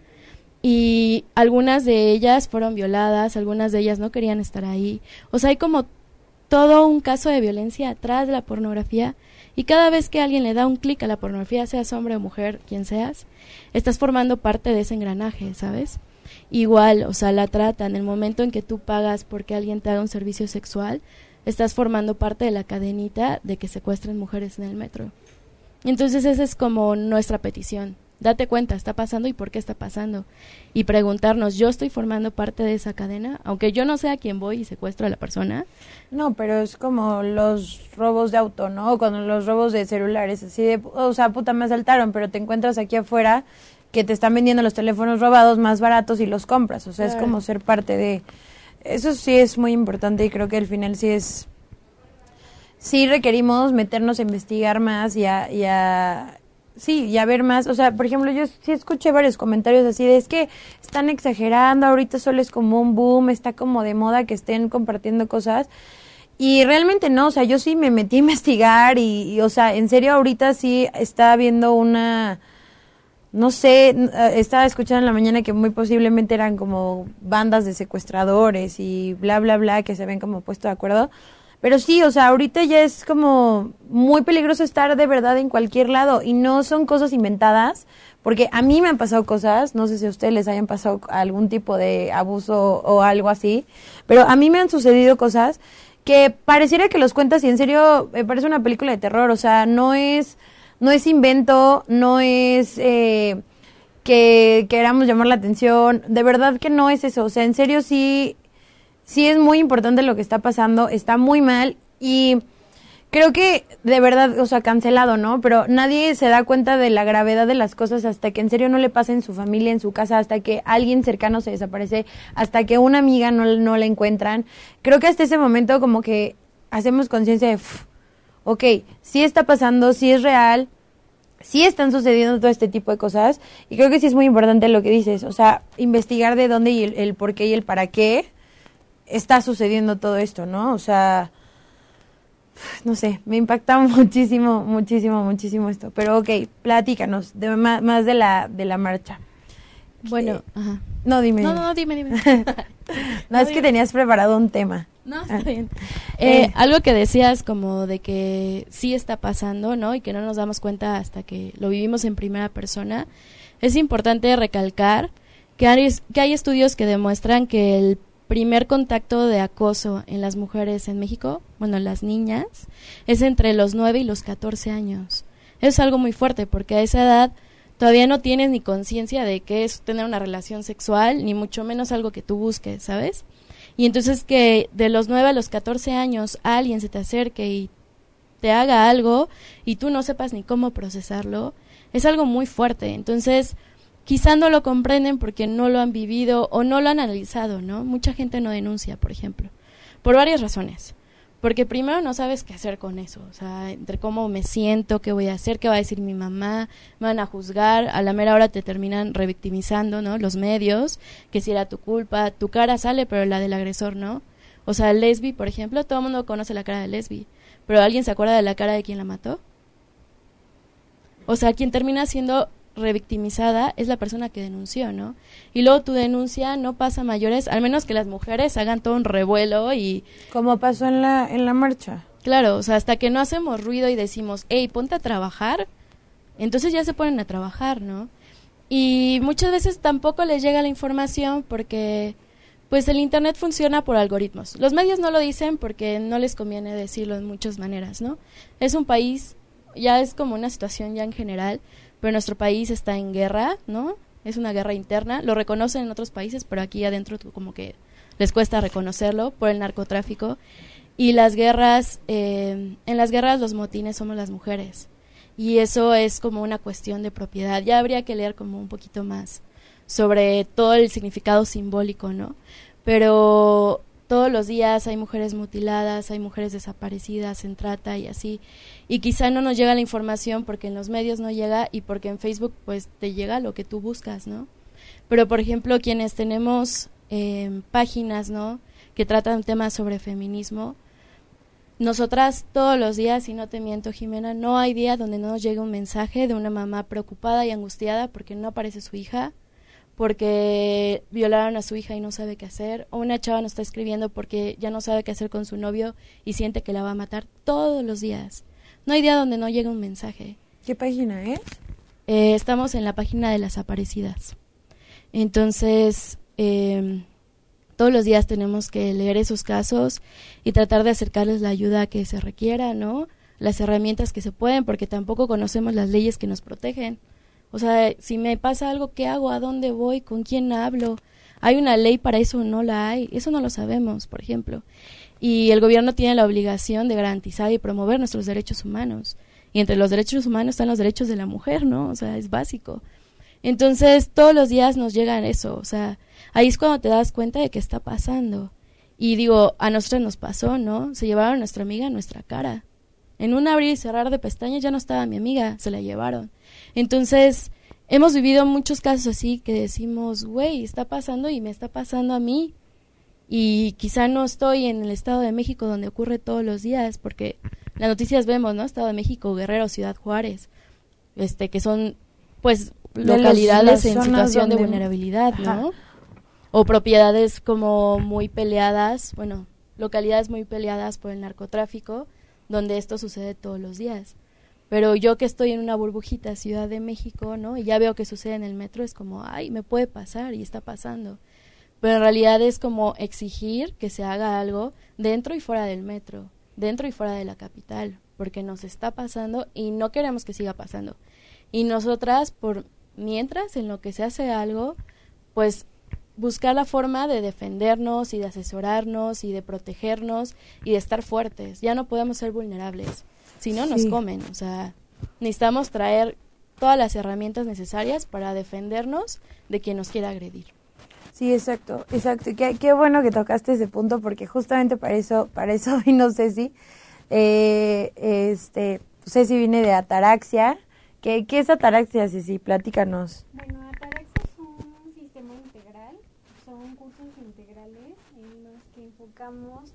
y algunas de ellas fueron violadas, algunas de ellas no querían estar ahí. O sea, hay como todo un caso de violencia atrás de la pornografía y cada vez que alguien le da un clic a la pornografía, seas hombre o mujer, quien seas, estás formando parte de ese engranaje, ¿sabes? Igual, o sea, la trata, en el momento en que tú pagas porque alguien te haga un servicio sexual, estás formando parte de la cadenita de que secuestren mujeres en el metro. Entonces esa es como nuestra petición, date cuenta, está pasando y por qué está pasando. Y preguntarnos, ¿yo estoy formando parte de esa cadena? Aunque yo no sé a quién voy y secuestro a la persona. No, pero es como los robos de auto, ¿no? Cuando los robos de celulares, así de, o sea, puta, me asaltaron, pero te encuentras aquí afuera que te están vendiendo los teléfonos robados más baratos y los compras. O sea, es como ser parte de... Eso sí es muy importante y creo que al final sí es... Sí requerimos meternos a investigar más y a, y a sí, y a ver más, o sea, por ejemplo, yo sí escuché varios comentarios así de es que están exagerando, ahorita solo es como un boom, está como de moda que estén compartiendo cosas. Y realmente no, o sea, yo sí me metí a investigar y, o sea, en serio ahorita sí está habiendo una, no sé, eh, estaba escuchando en la mañana que muy posiblemente eran como bandas de secuestradores y bla, bla, bla, que se ven como puesto de acuerdo. Pero sí, o sea, ahorita ya es como muy peligroso estar de verdad en cualquier lado y no son cosas inventadas, porque a mí me han pasado cosas, no sé si a ustedes les hayan pasado algún tipo de abuso o algo así, pero a mí me han sucedido cosas que pareciera que los cuentas y en serio me parece una película de terror, o sea, no es no es invento, no es eh, que queramos llamar la atención, de verdad que no es eso, o sea, en serio sí sí es muy importante lo que está pasando, está muy mal y creo que de verdad, o sea, cancelado, ¿no? Pero nadie se da cuenta de la gravedad de las cosas hasta que en serio no le pasa en su familia, en su casa, hasta que alguien cercano se desaparece, hasta que una amiga no, no la encuentran. Creo que hasta ese momento como que hacemos conciencia de, ok, sí está pasando, sí es real, sí están sucediendo todo este tipo de cosas y creo que sí es muy importante lo que dices, o sea, investigar de dónde y el, el por qué y el para qué está sucediendo todo esto, ¿no? O sea, no sé, me impacta [LAUGHS] muchísimo, muchísimo, muchísimo esto. Pero ok, platícanos de, más, de la, de la marcha. Bueno, eh, ajá. No, dime. No, no, dime, dime. [LAUGHS] no, es que tenías preparado un tema. No, está ah. bien. [LAUGHS] Eh, eh, algo que decías como de que sí está pasando, ¿no? Y que no nos damos cuenta hasta que lo vivimos en primera persona. Es importante recalcar que hay, que hay estudios que demuestran que el primer contacto de acoso en las mujeres en México, bueno, en las niñas, es entre los 9 y los 14 años. Es algo muy fuerte porque a esa edad todavía no tienes ni conciencia de qué es tener una relación sexual, ni mucho menos algo que tú busques, ¿sabes? Y entonces que de los 9 a los 14 años alguien se te acerque y te haga algo y tú no sepas ni cómo procesarlo, es algo muy fuerte. Entonces, quizá no lo comprenden porque no lo han vivido o no lo han analizado, ¿no? Mucha gente no denuncia, por ejemplo, por varias razones. Porque primero no sabes qué hacer con eso, o sea, entre cómo me siento, qué voy a hacer, qué va a decir mi mamá, me van a juzgar, a la mera hora te terminan revictimizando, ¿no? Los medios, que si era tu culpa, tu cara sale, pero la del agresor no. O sea, lesbi, por ejemplo, todo el mundo conoce la cara de lesbi, pero ¿alguien se acuerda de la cara de quien la mató? O sea, quien termina siendo revictimizada es la persona que denunció, ¿no? Y luego tu denuncia no pasa mayores, al menos que las mujeres hagan todo un revuelo y... Como pasó en la, en la marcha. Claro, o sea, hasta que no hacemos ruido y decimos, hey, ponte a trabajar, Entonces ya se ponen a trabajar, ¿no? Y muchas veces tampoco les llega la información porque pues el internet funciona por algoritmos. Los medios no lo dicen porque no les conviene decirlo en muchas maneras, ¿no? Es un país ya es como una situación ya en general, pero nuestro país está en guerra, ¿no? Es una guerra interna, lo reconocen en otros países, pero aquí adentro como que les cuesta reconocerlo por el narcotráfico. Y las guerras, eh, en las guerras los motines somos las mujeres. Y eso es como una cuestión de propiedad. Ya habría que leer como un poquito más sobre todo el significado simbólico, ¿no? Pero todos los días hay mujeres mutiladas, hay mujeres desaparecidas en trata y así. Y quizá no nos llega la información porque en los medios no llega y porque en Facebook pues te llega lo que tú buscas, ¿no? Pero por ejemplo quienes tenemos em, páginas, ¿no? Que tratan temas sobre feminismo, nosotras todos los días, y no te miento Jimena, no hay día donde no nos llegue un mensaje de una mamá preocupada y angustiada porque no aparece su hija, porque violaron a su hija y no sabe qué hacer, o una chava nos está escribiendo porque ya no sabe qué hacer con su novio y siente que la va a matar todos los días. No hay día donde no llegue un mensaje. ¿Qué página es? Eh, estamos en la página de las aparecidas. Entonces, em, todos los días tenemos que leer esos casos y tratar de acercarles la ayuda que se requiera, ¿no? Las herramientas que se pueden, porque tampoco conocemos las leyes que nos protegen. O sea, si me pasa algo, ¿qué hago? ¿A dónde voy? ¿Con quién hablo? ¿Hay una ley para eso o no la hay? Eso no lo sabemos, por ejemplo. Y el gobierno tiene la obligación de garantizar y promover nuestros derechos humanos. Y entre los derechos humanos están los derechos de la mujer, ¿no? O sea, es básico. Entonces, todos los días nos llegan eso. O sea, ahí es cuando te das cuenta de qué está pasando. Y digo, a nosotros nos pasó, ¿no? Se llevaron a nuestra amiga a nuestra cara. En un abrir y cerrar de pestañas ya no estaba mi amiga, se la llevaron. Entonces, hemos vivido muchos casos así que decimos, güey, está pasando y me está pasando a mí. Y quizá no estoy en el Estado de México donde ocurre todos los días, porque las noticias vemos, ¿no? Estado de México, Guerrero, Ciudad Juárez, este, que son, pues, localidades en situación de vulnerabilidad, ¿no? O propiedades como muy peleadas, bueno, localidades muy peleadas por el narcotráfico donde esto sucede todos los días. Pero yo que estoy en una burbujita, Ciudad de México, ¿no? Y ya veo que sucede en el metro, es como, ay, me puede pasar y está pasando. Pero en realidad es como exigir que se haga algo dentro y fuera del metro, dentro y fuera de la capital, porque nos está pasando y no queremos que siga pasando. Y nosotras, por mientras en lo que se hace algo, pues buscar la forma de defendernos y de asesorarnos y de protegernos y de estar fuertes. Ya no podemos ser vulnerables, si no nos comen. O sea, necesitamos traer todas las herramientas necesarias para defendernos de quien nos quiera agredir. Sí, exacto, exacto. Qué, qué bueno que tocaste ese punto porque justamente para eso, para eso [LAUGHS] vino Ceci. Eh, este, Ceci viene de ataraxia. ¿Qué, qué es ataraxia, Ceci? Platícanos. Bueno,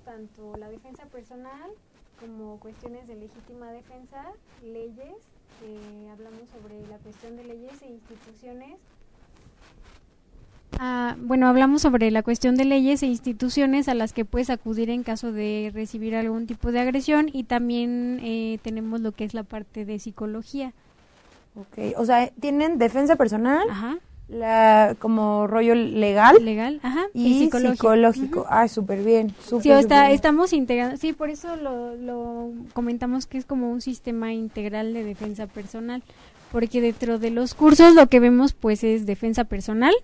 tanto la defensa personal como cuestiones de legítima defensa, leyes, hablamos sobre la cuestión de leyes e instituciones. Ah, bueno, hablamos sobre la cuestión de leyes e instituciones a las que puedes acudir en caso de recibir algún tipo de agresión y también eh, tenemos lo que es la parte de psicología. Ok, o sea, tienen defensa personal, Ajá la como rollo legal legal ajá y, psicológico, ah súper bien sí está, estamos integrando sí por eso lo, lo comentamos que es como un sistema integral de defensa personal porque dentro de los cursos lo que vemos pues es defensa personal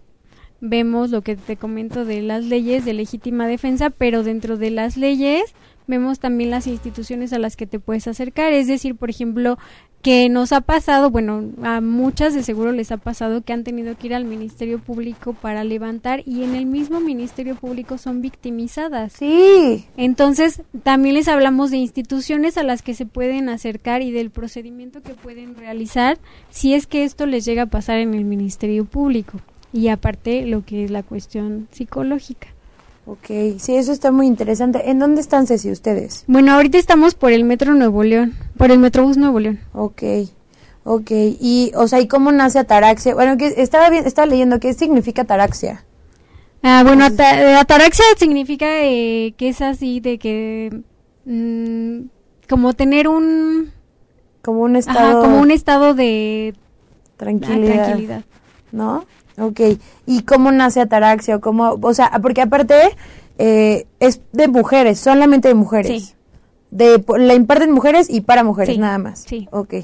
vemos lo que te comento de las leyes de legítima defensa pero dentro de las leyes vemos también las instituciones a las que te puedes acercar es decir por ejemplo que nos ha pasado, bueno, a muchas de seguro les ha pasado que han tenido que ir al Ministerio Público para levantar y en el mismo Ministerio Público son victimizadas. Sí. Entonces, también les hablamos de instituciones a las que se pueden acercar y del procedimiento que pueden realizar si es que esto les llega a pasar en el Ministerio Público. Y aparte, lo que es la cuestión psicológica. Ok, sí, eso está muy interesante. ¿En dónde están, Ceci, ustedes? Bueno, ahorita estamos por el Metro Nuevo León, por el Metrobús Nuevo León. Ok, ok. Y, o sea, ¿y cómo nace ataraxia? Bueno, que estaba, bien, estaba leyendo, ¿qué significa ataraxia? Ah, bueno, eh, ataraxia significa eh, que es así de que... Mm, como tener un... como un estado... como un estado de tranquilidad. Ah, tranquilidad. ¿No? Ok. ¿Y cómo nace Ataraxia? O, cómo, o sea, porque aparte eh, es de mujeres, solamente de mujeres. Sí. De, la imparten mujeres y para mujeres, nada más. Sí. Ok.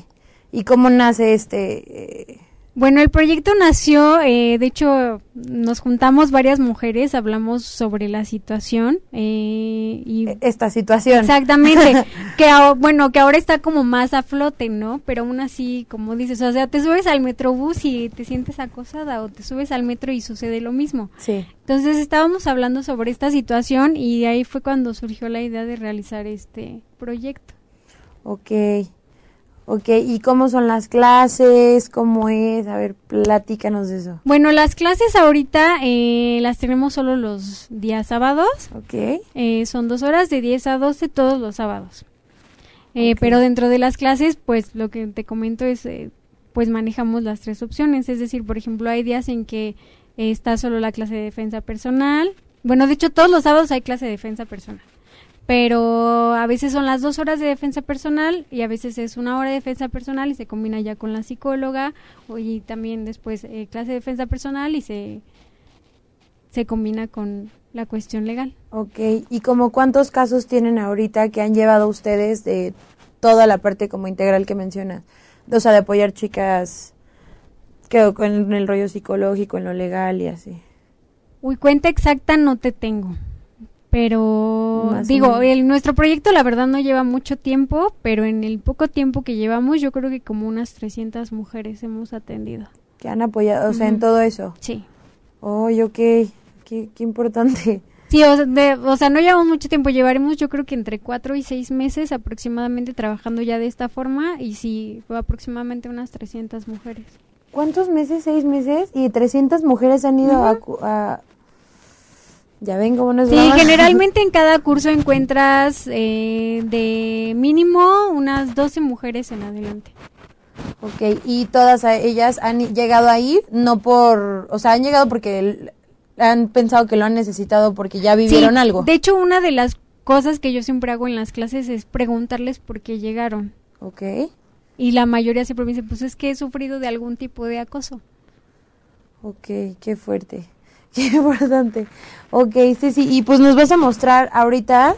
¿Y cómo nace este...? Eh, bueno, el proyecto nació, eh, de hecho, nos juntamos varias mujeres, hablamos sobre la situación eh, y e, esta situación. Exactamente, [LAUGHS] que bueno, que ahora está como más a flote, ¿no? Pero aún así, como dices, o sea, te subes al metrobús y te sientes acosada o te subes al metro y sucede lo mismo. Sí. Entonces estábamos hablando sobre esta situación y ahí fue cuando surgió la idea de realizar este proyecto. Ok. Ok, ¿y cómo son las clases? ¿Cómo es? A ver, platícanos de eso. Bueno, las clases ahorita eh, las tenemos solo los días sábados. Ok. Eh, son dos horas de 10 a 12 todos los sábados. Eh, Pero dentro de las clases, pues lo que te comento es, eh, pues manejamos las tres opciones. Es decir, por ejemplo, hay días en que está solo la clase de defensa personal. Bueno, de hecho, todos los sábados hay clase de defensa personal pero a veces son las dos horas de defensa personal y a veces es una hora de defensa personal y se combina ya con la psicóloga y también después eh, clase de defensa personal y se, se combina con la cuestión legal. Ok, ¿y como cuántos casos tienen ahorita que han llevado ustedes de toda la parte como integral que mencionas? O sea, de apoyar chicas que con el rollo psicológico, en lo legal y así. Uy, cuenta exacta no te tengo. Pero digo, el, nuestro proyecto la verdad no lleva mucho tiempo, pero en el poco tiempo que llevamos yo creo que como unas 300 mujeres hemos atendido. Que han apoyado, o sea, en todo eso. Sí. Oh, ok, qué, qué importante. Sí, o, o, sea, no llevamos mucho tiempo, llevaremos yo creo que entre cuatro y seis meses aproximadamente trabajando ya de esta forma y sí, aproximadamente unas 300 mujeres. ¿Cuántos meses? ¿Seis meses? ¿Y 300 mujeres han ido a, ya vengo, buenos Sí, generalmente en [LAUGHS] cada curso encuentras eh, de mínimo unas 12 mujeres en adelante. Ok, y todas ellas han llegado ahí, no por, o sea, han llegado porque han pensado que lo han necesitado porque ya vivieron algo. De hecho, una de las cosas que yo siempre hago en las clases es preguntarles por qué llegaron. Ok. Y la mayoría siempre me dice, pues es que he sufrido de algún tipo de acoso. Ok, qué fuerte. [LAUGHS] Qué importante. Ok, sí, sí. Y pues nos vas a mostrar ahorita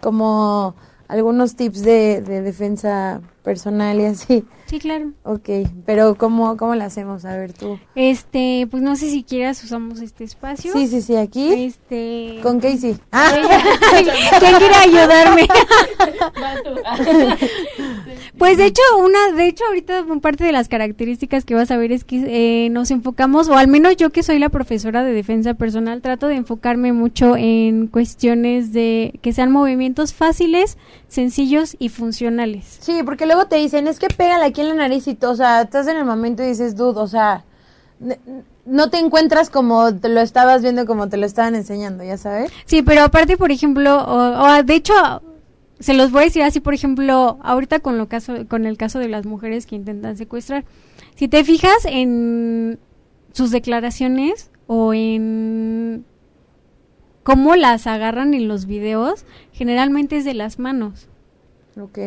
como algunos tips de, de defensa personal y así. Sí, claro. Ok, pero ¿cómo, ¿cómo lo hacemos? A ver tú. Este, pues no sé si quieras usamos este espacio. Sí, sí, sí, aquí. Este. Con Casey. Ah. [LAUGHS] ¿Quién quiere ayudarme? [LAUGHS] [LAUGHS] pues de hecho, una, de hecho ahorita parte de las características que vas a ver es que eh, nos enfocamos, o al menos yo que soy la profesora de defensa personal, trato de enfocarme mucho en cuestiones de que sean movimientos fáciles, sencillos y funcionales. Sí, porque luego te dicen, es que pégale aquí en la nariz y o sea, estás en el momento y dices, dude, o sea, no te encuentras como te lo estabas viendo, como te lo estaban enseñando, ¿ya sabes? Sí, pero aparte, por ejemplo, o, de hecho, se los voy a decir así, por ejemplo, ahorita con, lo caso, con el caso de las mujeres que intentan secuestrar, si te fijas en sus declaraciones o en cómo las agarran en los videos, generalmente es de las manos. Ok.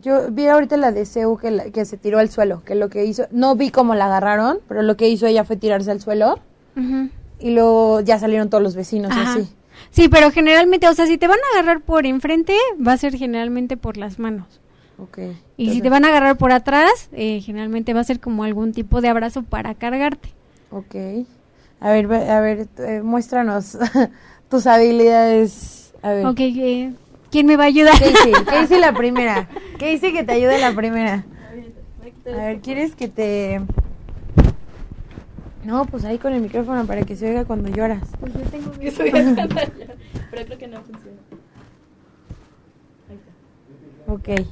Yo vi ahorita la de Seu que, que se tiró al suelo, que lo que hizo, no vi cómo la agarraron, pero lo que hizo ella fue tirarse al suelo y luego ya salieron todos los vecinos así. Sí, pero generalmente, o sea, si te van a agarrar por enfrente, va a ser generalmente por las manos. Ok. Y si te van a agarrar por atrás, eh, generalmente va a ser como algún tipo de abrazo para cargarte. Ok. A ver, a ver, eh, muéstranos [LAUGHS] tus habilidades. A ver. Ok, eh, ¿quién me va a ayudar? Casey, [LAUGHS] Casey la primera. Casey que te ayude la primera. A ver, ¿quieres que te...? No, pues ahí con el micrófono para que se oiga cuando lloras. Pues yo tengo [LAUGHS] miedo pero creo que no funciona. Ahí está. Ok.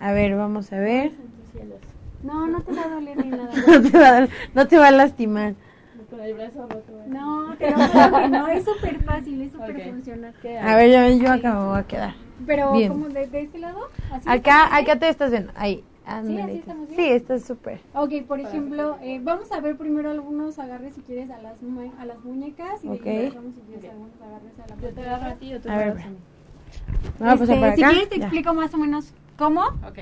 A ver, vamos a ver. No, no te va a doler ni nada. [LAUGHS] no, te va a, no te va a lastimar el brazo roto. No, pero no, es súper fácil, es súper funcional. A ver, yo, yo acá me voy a quedar. Pero, Bien. ¿cómo de, de, este lado? ¿Así acá, acá te estás viendo, ahí. Sí, así estamos bien. Sí, está súper. Ok, por ejemplo, eh, vamos a ver primero algunos agarres si quieres a las, a las muñecas y okay. vamos si quieres algunos agarres a la Yo te agarro a ti o tú a ver, a mí. Vamos este, acá. Si quieres te explico más o menos ¿Cómo? Ok.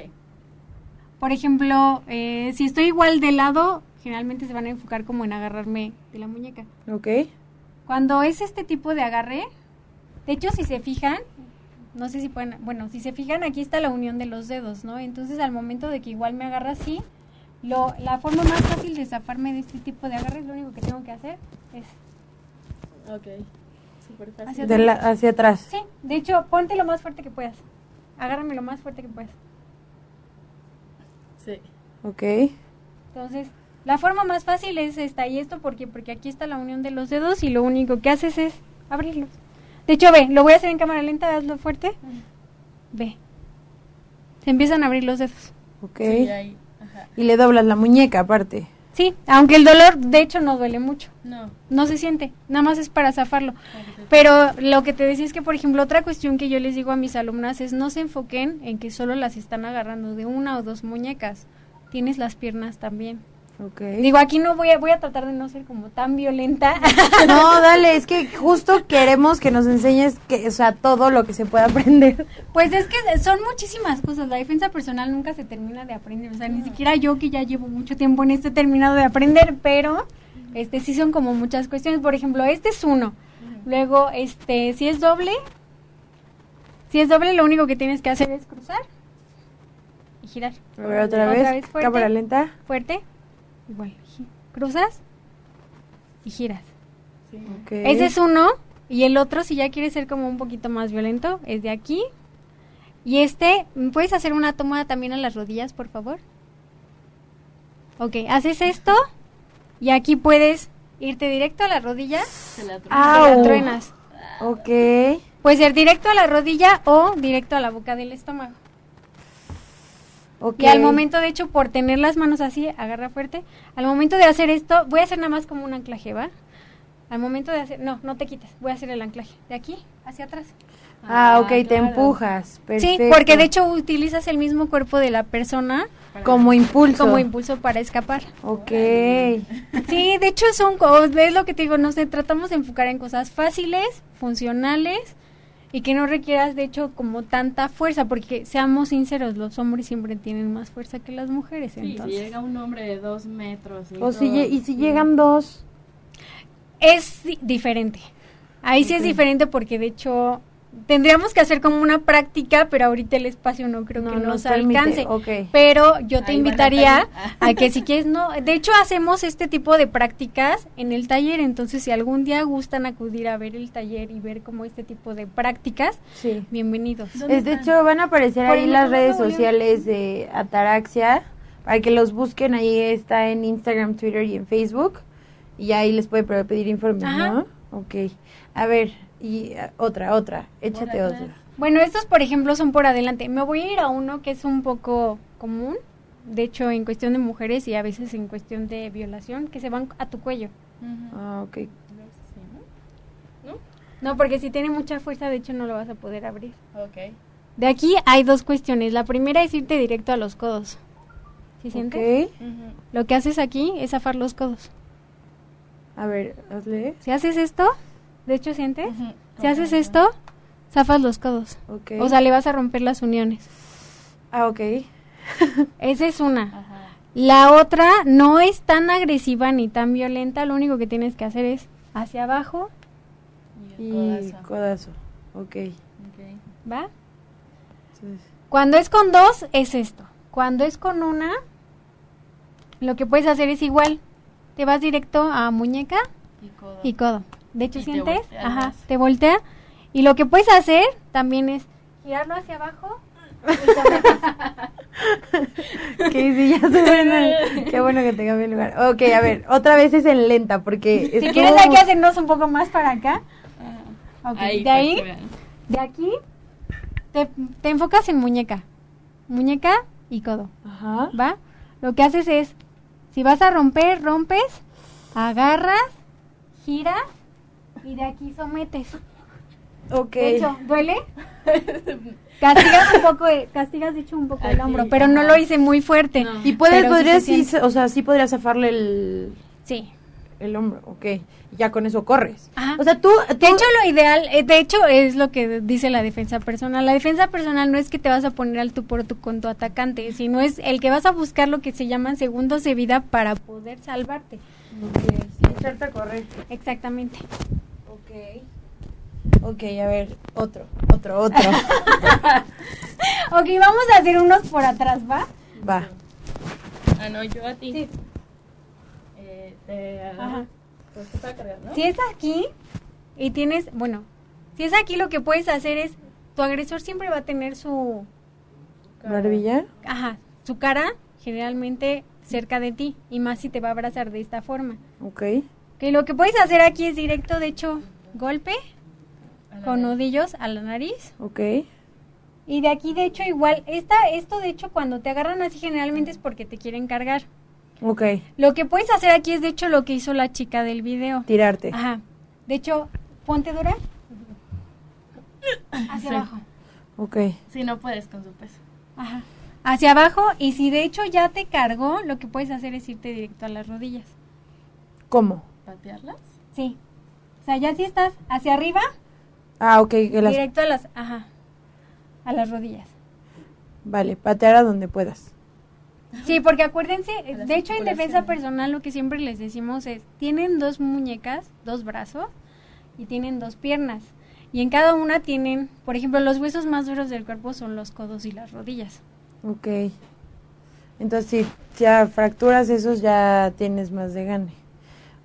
Por ejemplo, eh, si estoy igual de lado, generalmente se van a enfocar como en agarrarme de la muñeca. Ok. Cuando es este tipo de agarre, de hecho, si se fijan, no sé si pueden, bueno, si se fijan, aquí está la unión de los dedos, ¿no? Entonces, al momento de que igual me agarra así, lo, la forma más fácil de zafarme de este tipo de agarres, lo único que tengo que hacer es Ok. Súper fácil. Hacia De la- hacia atrás. Sí, de hecho, ponte lo más fuerte que puedas. Agárrame lo más fuerte que puedas. Sí. Ok. Entonces, la forma más fácil es esta y esto porque porque aquí está la unión de los dedos y lo único que haces es abrirlos. De hecho, ve, lo voy a hacer en cámara lenta, hazlo fuerte. Ve. Se empiezan a abrir los dedos. Ok. Sí, ahí. Ajá. Y le doblas la muñeca aparte. Sí, aunque el dolor de hecho no duele mucho. No. No se siente, nada más es para zafarlo. Pero lo que te decía es que, por ejemplo, otra cuestión que yo les digo a mis alumnas es no se enfoquen en que solo las están agarrando de una o dos muñecas. Tienes las piernas también. Digo, aquí no voy a, voy a tratar de no ser como tan violenta. [LAUGHS] No, dale, es que [LAUGHS] justo queremos que nos enseñes que, o sea, todo lo que se puede aprender. pues es que son muchísimas cosas. La defensa personal nunca se termina de aprender. O sea, ni siquiera yo que ya llevo mucho tiempo en esto he terminado de aprender, pero este sí son como muchas cuestiones. Por ejemplo, este es uno. Luego, este, si es doble, si es doble, lo único que tienes que hacer es cruzar y girar. A ver, otra, vez. fuerte. Cámara lenta. Fuerte. Igual. Cruzas y giras. Sí. Ese es uno. Y el otro, si ya quieres ser como un poquito más violento, es de aquí. Y este, ¿puedes hacer una toma también a las rodillas, por favor? Ok, haces esto. Y aquí puedes irte directo a la rodilla. Se la Ah, la truenas. Ok. Puede ser directo a la rodilla o directo a la boca del estómago. Ok. Y al momento, de hecho, por tener las manos así, agarra fuerte. Al momento de hacer esto, voy a hacer nada más como un anclaje, ¿va? Al momento de hacer, no, no te quites, voy a hacer el anclaje. De aquí hacia atrás. Ah, ok, te claro. empujas. Perfecto. Sí, porque de hecho utilizas el mismo cuerpo de la persona Como impulso. como impulso para escapar. Ok. Sí, de hecho son, co- es lo que te digo, nos tratamos de enfocar en cosas fáciles, funcionales y que no requieras de hecho como tanta fuerza, porque seamos sinceros, los hombres siempre tienen más fuerza que las mujeres. Sí, si entonces. llega un hombre de dos metros. Y, O si, y si sí. llegan dos. Es di- diferente. Ahí sí es diferente porque de hecho tendríamos que hacer como una práctica, pero ahorita el espacio no creo que No, nos alcance. Pero yo te Ahí van a invitaría a que si [LAUGHS] quieres, no, de hecho hacemos este tipo de prácticas en el taller, entonces si algún día gustan acudir a ver el taller y ver como este tipo de prácticas, Sí. bienvenidos. ¿Dónde Es, de hecho, van a aparecer Por ahí las redes sociales de Ataraxia. Para que los busquen, ahí está en Instagram, Twitter y en Facebook. Y ahí les puede pe- pedir informes, Ajá. ¿no? Ok. A ver, y ah, otra, otra. Échate otra. Bueno, estos por ejemplo son por adelante. Me voy a ir a uno que es un poco común, de hecho en cuestión de mujeres y a veces en cuestión de violación, que se van a tu cuello. Ah, ok. ¿no? No, porque si tiene mucha fuerza, de hecho no lo vas a poder abrir. Ok. De aquí hay dos cuestiones. La primera es irte directo a los codos. ¿Sí sientes? Ok. Ujú. Lo que haces aquí es zafar los codos. A ver, hazle. Si haces esto, de hecho sientes, si haces esto, zafas los codos. O sea, le vas a romper las uniones. ah, ok. [LAUGHS] Esa es una. Ajá. La otra no es tan agresiva ni tan violenta, lo único que tienes que hacer es hacia abajo, Y Y codazo. codazo. Ok. Ok. ¿va? Cuando es con dos, es esto. Cuando es con una, lo que puedes hacer es igual. Te vas directo a muñeca Y codo. y codo. De hecho, Y te sientes, volteas ajá, te voltea. Y lo que puedes hacer también es girarlo hacia abajo. que [LAUGHS] sí, ya se ven. Qué bueno que te cambié el lugar. Ok, a ver, otra vez es en lenta porque... si estuvo quieres hay que hacernos un poco más para acá. Ok, Ahí, de ahí, de aquí, te, te enfocas en muñeca. Muñeca y codo. Ajá. ¿Va? Lo que haces es, si vas a romper, rompes, agarras, giras y de aquí sometes. Ok. De hecho, ¿duele? [LAUGHS] Castigas un poco, castigas de hecho un poco el hombro, pero no lo hice muy fuerte. No. Y puedes, sí podrías, se sí, o sea, sí podrías zafarle el, Sí. el hombro, ok. Ya con eso corres. Ajá. O sea, tú, De hecho, lo ideal, eh, de hecho, es lo que dice la defensa personal. La defensa personal no es que te vas a poner al tú por tú con tu atacante, sino es el que vas a buscar lo que se llaman segundos de vida para poder salvarte. Ok, echarte a correr. Exactamente. Ok. Ok, a ver, otro, otro, otro. [LAUGHS] Ok, vamos a hacer unos por atrás, ¿va? Va. Ah, no, yo a ti. Sí. Eh, te Ajá. Pues. Si es aquí y tienes, bueno, si es aquí lo que puedes hacer es, tu agresor siempre va a tener su, ¿Barbilla? ajá, su cara generalmente cerca de ti y más si te va a abrazar de esta forma. Ok. Que lo que puedes hacer aquí es directo, de hecho, golpe con nudillos a la nariz. Ok. Y de aquí, de hecho, igual, esta, esto de hecho cuando te agarran así generalmente es porque te quieren cargar. Ok. Lo que puedes hacer aquí es de hecho lo que hizo la chica del video. Tirarte. Ajá. De hecho, ponte dura. [COUGHS] Hacia Sí. abajo. Ok. Sí, no puedes con su peso. Ajá. Hacia abajo y si de hecho ya te cargó, lo que puedes hacer es irte directo a las rodillas. ¿Cómo? ¿Patearlas? Sí. O sea, ya si estás hacia arriba, Ah, ok. las- directo a las, ajá, a las rodillas. Vale, patear a donde puedas. Sí, porque acuérdense, de hecho en defensa personal lo que siempre les decimos es, tienen dos muñecas, dos brazos y tienen dos piernas. Y en cada una tienen, por ejemplo, los huesos más duros del cuerpo son los codos y las rodillas. Ok. Entonces, si ya fracturas esos, ya tienes más de gane.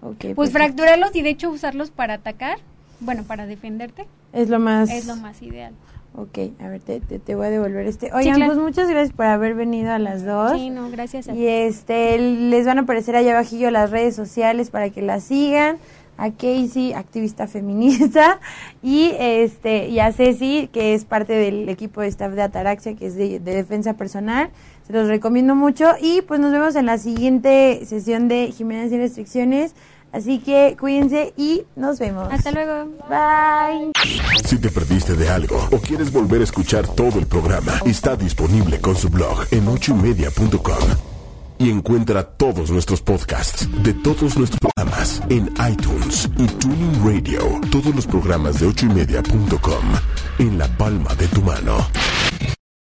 Pues perfecto. fracturarlos y de hecho usarlos para atacar, bueno, para defenderte, Es lo más... es lo más ideal. Ok, a ver, te, te, te voy a devolver este. Oigan, claro. pues muchas gracias por haber venido a las dos. Sí, no, gracias a Y este, les van a aparecer allá abajillo las redes sociales para que la sigan. A Casey, activista feminista, [LAUGHS] y este, y a Ceci, que es parte del equipo de staff de Ataraxia, que es de, de defensa personal. Se los recomiendo mucho. Y pues nos vemos en la siguiente sesión de Jiménez sin restricciones. Así que cuídense y nos vemos. Hasta luego. Bye. Si te perdiste de algo o quieres volver a escuchar todo el programa, está disponible con su blog en ochoymedia.com. Y encuentra todos nuestros podcasts de todos nuestros programas en iTunes y Tuning Radio. Todos los programas de ochoymedia.com en la palma de tu mano.